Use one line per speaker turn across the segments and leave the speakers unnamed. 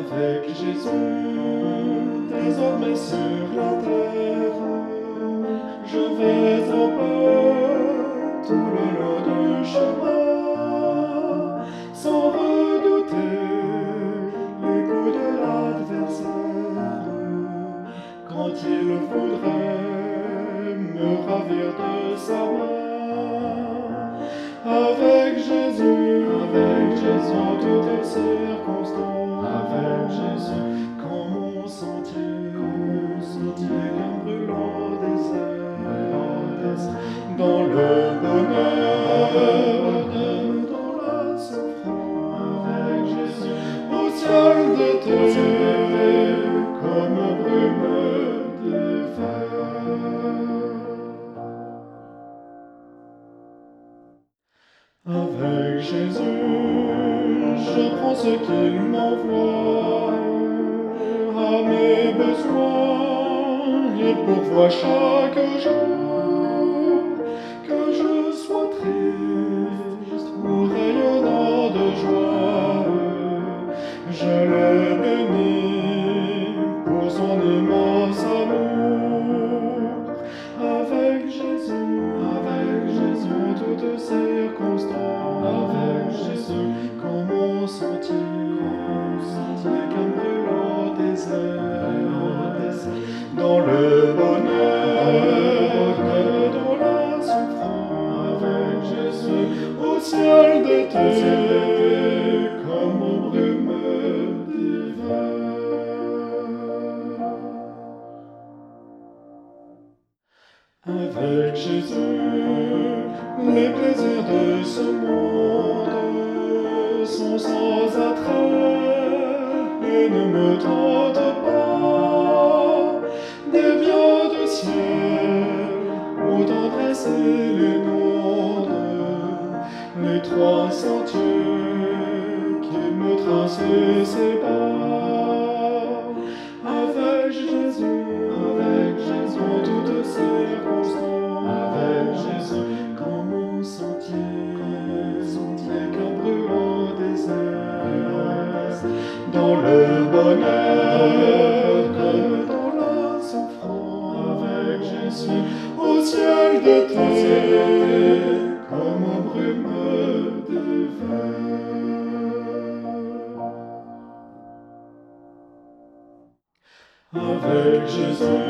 avec Jésus, désormais sur la terre. Je vais en paix tout le long du chemin, sans redouter les coups de l'adversaire. Quand il voudrait me ravir de sa main, avec Jésus, avec Jésus en toutes circonstances, Avec Jésus, je prends ce qu'il m'envoie. À mes besoins, il pourvoit chaque jour. 嗯。Avec Jésus, les plaisirs de ce monde sont sans attrait et ne me tentent pas. Des biens du ciel, aux tendresse et les mondes, les trois sentiers qui me tracent et séparent. Dans le bonheur, comme dans la souffrance, avec Jésus au ciel d'été, comme aux brumes d'hiver. Avec Jésus,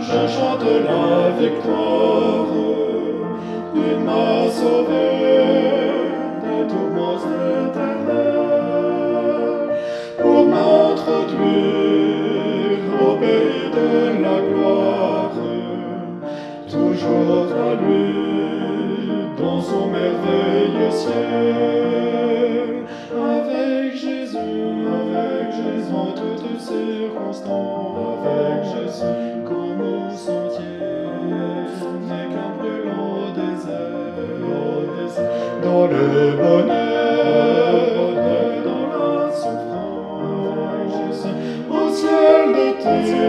je chante la victoire. Il m'a sauvé dans son merveilleux ciel. Avec Jésus, avec Jésus en toutes circonstances, avec Jésus comme mon sentier, sentier qu'un brûlant désert, dans le bonheur, dans la souffrance, avec Jésus au ciel d'été,